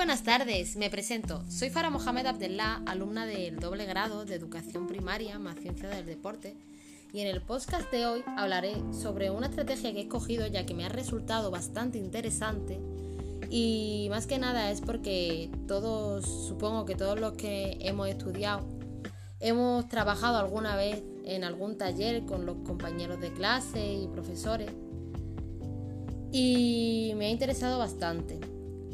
buenas tardes, me presento. Soy Farah Mohamed Abdellah, alumna del doble grado de Educación Primaria más Ciencia del Deporte. Y en el podcast de hoy hablaré sobre una estrategia que he escogido ya que me ha resultado bastante interesante y más que nada es porque todos, supongo que todos los que hemos estudiado, hemos trabajado alguna vez en algún taller con los compañeros de clase y profesores y me ha interesado bastante.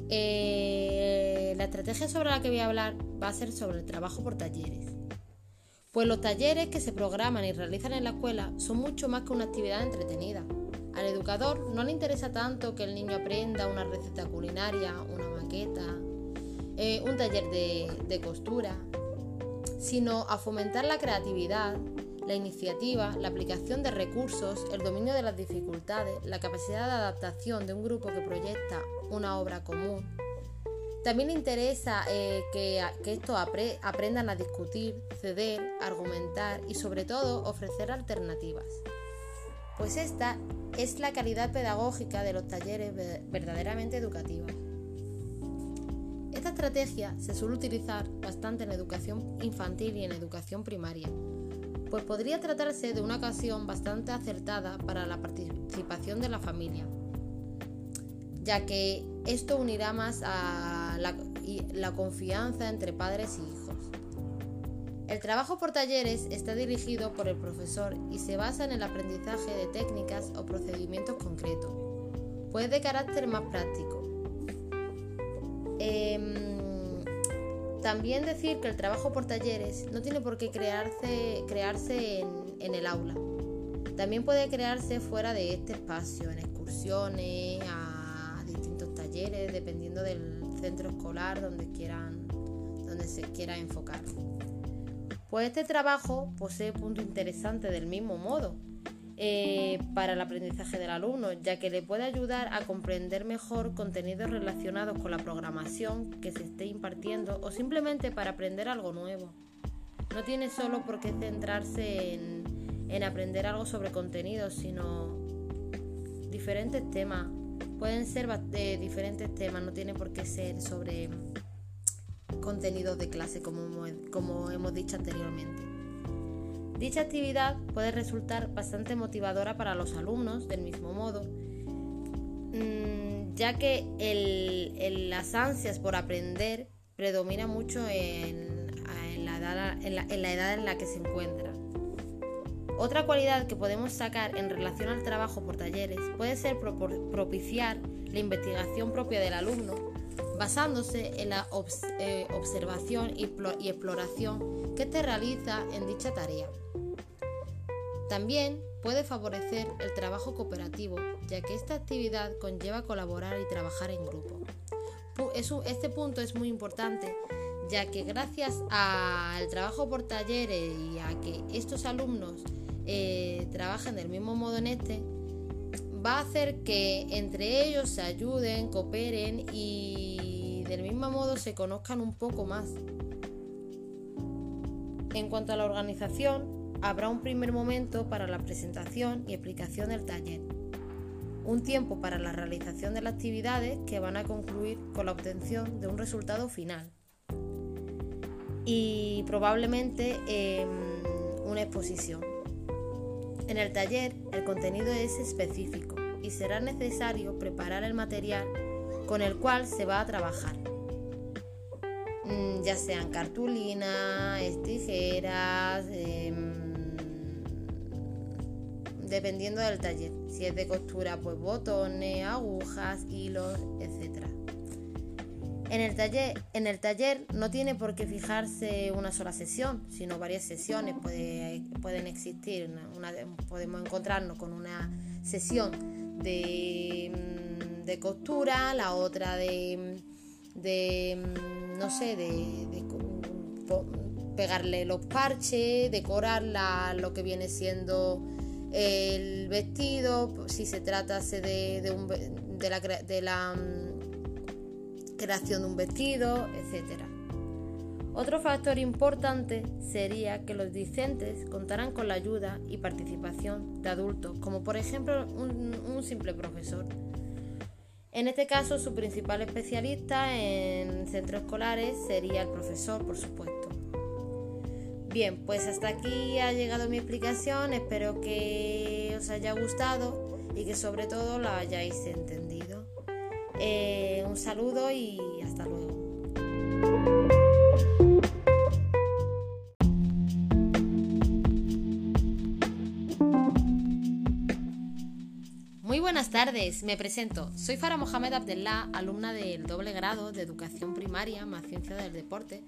Eh, la estrategia sobre la que voy a hablar va a ser sobre el trabajo por talleres. Pues los talleres que se programan y realizan en la escuela son mucho más que una actividad entretenida. Al educador no le interesa tanto que el niño aprenda una receta culinaria, una maqueta, eh, un taller de costura, sino a fomentar la creatividad, la iniciativa, la aplicación de recursos, el dominio de las dificultades, la capacidad de adaptación de un grupo que proyecta una obra común. También le interesa eh, que, estos aprendan a discutir, ceder, argumentar y sobre todo ofrecer alternativas. Pues esta es la calidad pedagógica de los talleres verdaderamente educativos. Esta estrategia se suele utilizar bastante en educación infantil y en educación primaria, pues podría tratarse de una ocasión bastante acertada para la participación de la familia, ya que esto unirá más a la, confianza entre padres y hijos. El trabajo por talleres está dirigido por el profesor y se basa en el aprendizaje de técnicas o procedimientos concretos, pues de carácter más práctico. Em, también decir que el trabajo por talleres no tiene por qué crearse, crearse en, el aula. También puede crearse fuera de este espacio, en excursiones, a distintos talleres, dependiendo del centro escolar donde, quieran, donde se quiera enfocar. Pues este trabajo posee puntos interesantes del mismo modo, eh, para el aprendizaje del alumno, ya que le puede ayudar a comprender mejor contenidos relacionados con la programación que se esté impartiendo o simplemente para aprender algo nuevo. No tiene solo por qué centrarse en, en aprender algo sobre contenidos, sino diferentes temas. Pueden ser de diferentes temas, no tiene por qué ser sobre contenidos de clase como, como hemos dicho anteriormente. Dicha actividad puede resultar bastante motivadora para los alumnos del mismo modo, mm, ya que las ansias por aprender predomina mucho en, la edad, en la que se encuentra. Otra cualidad que podemos sacar en relación al trabajo por talleres puede ser propiciar la investigación propia del alumno basándose en la eh, observación y exploración que te realiza en dicha tarea. También puede favorecer el trabajo cooperativo, ya que esta actividad conlleva colaborar y trabajar en grupo. Este punto es muy importante, ya que gracias al trabajo por talleres y a que estos alumnos eh, trabajen del mismo modo en este, va a hacer que entre ellos se ayuden, cooperen y del mismo modo se conozcan un poco más. En cuanto a la organización, habrá un primer momento para la presentación y explicación del taller, un tiempo para la realización de las actividades que van a concluir con la obtención de un resultado final y probablemente em, una exposición. En el taller el contenido es específico y será necesario preparar el material con el cual se va a trabajar mm, ya sean cartulinas, tijeras, em, dependiendo del taller. Si es de costura, pues botones, agujas, hilos, etc. En el, taller, en el taller no tiene por qué fijarse una sola sesión, sino varias sesiones pueden existir. podemos encontrarnos con una sesión de, mm, costura, la otra de, mm, no sé, de, pegarle los parches, decorar lo que viene siendo el vestido, si se tratase de, de, la, de la mm, creación de un vestido, etc. Otro factor importante sería que los discentes contaran con la ayuda y participación de adultos, como por ejemplo un, simple profesor. En este caso, su principal especialista en centros escolares sería el profesor, por supuesto. Bien, pues hasta aquí ha llegado mi explicación, espero que os haya gustado y que sobre todo la hayáis entendido. Eh, un saludo y hasta luego. Muy buenas tardes, me presento. Soy Farah Mohamed Abdellah, alumna del doble grado de Educación Primaria más Ciencia del Deporte.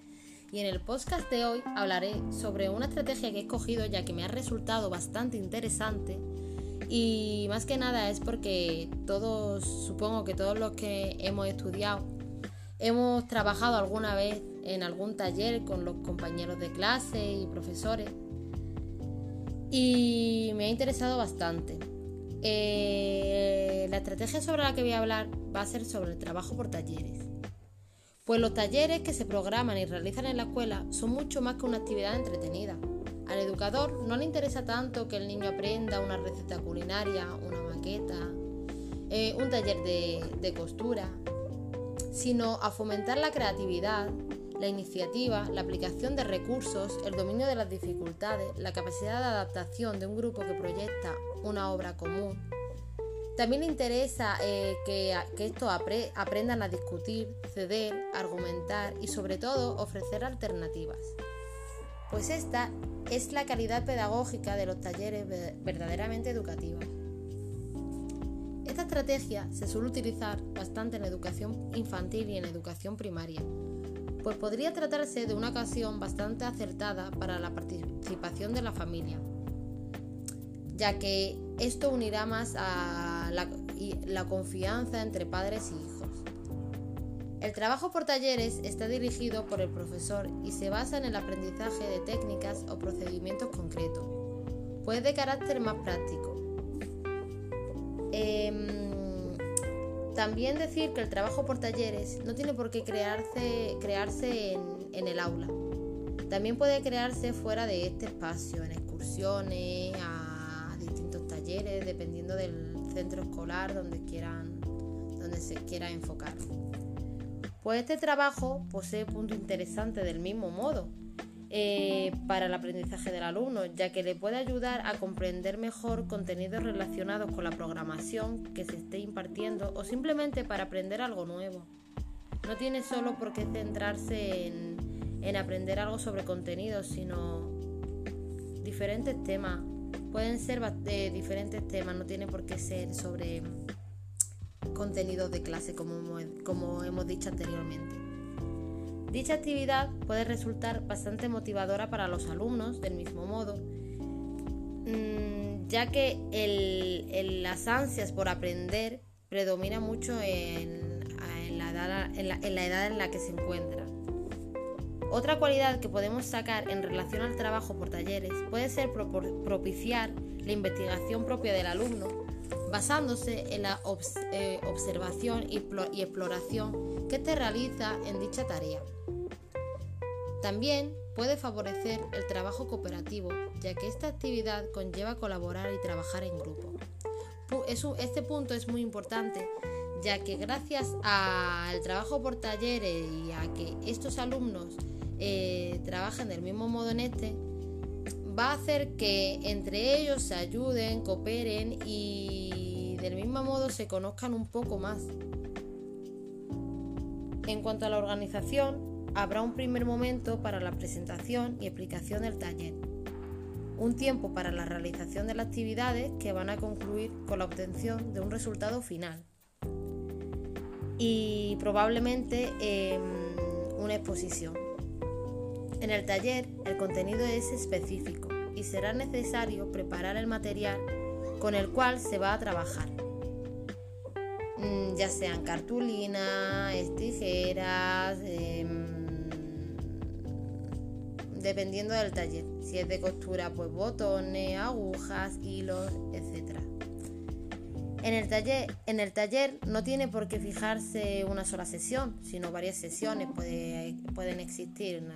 Y en el podcast de hoy hablaré sobre una estrategia que he escogido ya que me ha resultado bastante interesante y más que nada es porque todos, supongo que todos los que hemos estudiado, hemos trabajado alguna vez en algún taller con los compañeros de clase y profesores y me ha interesado bastante. Eh, la estrategia sobre la que voy a hablar va a ser sobre el trabajo por talleres. Pues los talleres que se programan y realizan en la escuela son mucho más que una actividad entretenida. Al educador no le interesa tanto que el niño aprenda una receta culinaria, una maqueta, eh, un taller de, costura, sino a fomentar la creatividad, la iniciativa, la aplicación de recursos, el dominio de las dificultades, la capacidad de adaptación de un grupo que proyecta una obra común. También interesa eh, que, que, estos aprendan a discutir, ceder, argumentar y sobre todo ofrecer alternativas pues esta es la calidad pedagógica de los talleres verdaderamente educativos. Esta estrategia se suele utilizar bastante en educación infantil y en educación primaria, pues podría tratarse de una ocasión bastante acertada para la participación de la familia, ya que esto unirá más a la, la confianza entre padres y hijos. El trabajo por talleres está dirigido por el profesor y se basa en el aprendizaje de técnicas o procedimientos concretos, pues de carácter más práctico. Em, también decir que el trabajo por talleres no tiene por qué crearse, crearse en, en el aula. También puede crearse fuera de este espacio, en excursiones, a distintos talleres, dependiendo del centro escolar donde quieran, donde se quiera enfocar. Pues este trabajo posee puntos interesantes del mismo modo eh, para el aprendizaje del alumno, ya que le puede ayudar a comprender mejor contenidos relacionados con la programación que se esté impartiendo o simplemente para aprender algo nuevo. No tiene solo por qué centrarse en, en aprender algo sobre contenidos, sino diferentes temas. Pueden ser de diferentes temas, no tiene por qué ser sobre contenidos de clase, como, como hemos dicho anteriormente. Dicha actividad puede resultar bastante motivadora para los alumnos, del mismo modo, mm, ya que el, las ansias por aprender predomina mucho en, la edad, en, la, edad, en la que se encuentra. Otra cualidad que podemos sacar en relación al trabajo por talleres puede ser propiciar la investigación propia del alumno basándose en la eh, observación y, exploración que te realiza en dicha tarea. También puede favorecer el trabajo cooperativo, ya que esta actividad conlleva colaborar y trabajar en grupo. Este punto es muy importante, ya que gracias al trabajo por talleres y a que estos alumnos eh, trabajen del mismo modo en este, va a hacer que entre ellos se ayuden, cooperen y del mismo modo se conozcan un poco más. En cuanto a la organización, habrá un primer momento para la presentación y explicación del taller, un tiempo para la realización de las actividades que van a concluir con la obtención de un resultado final y probablemente em, una exposición. En el taller el contenido es específico y será necesario preparar el material con el cual se va a trabajar, mm, ya sean cartulinas, tijeras, em, dependiendo del taller. Si es de costura, pues botones, agujas, hilos, etc. En el, taller, en el taller no tiene por qué fijarse una sola sesión, sino varias sesiones pueden existir.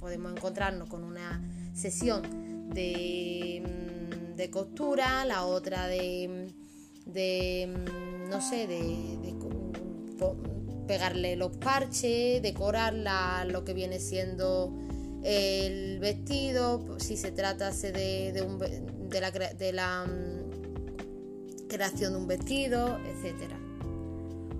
podemos encontrarnos con una sesión de, mm, costura, la otra de, de mm, no sé, de, pegarle los parches, decorar lo que viene siendo el vestido, si se tratase de, de, la, de la mm, creación de un vestido, etcétera.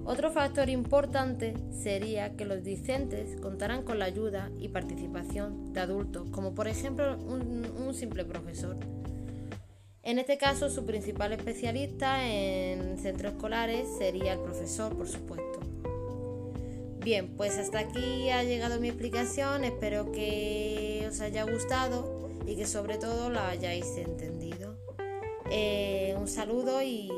Otro factor importante sería que los discentes contaran con la ayuda y participación de adultos, como por ejemplo un, simple profesor. En este caso, su principal especialista en centros escolares sería el profesor, por supuesto. Bien, pues hasta aquí ha llegado mi explicación, espero que os haya gustado y que sobre todo la hayáis entendido. Eh, un saludo y.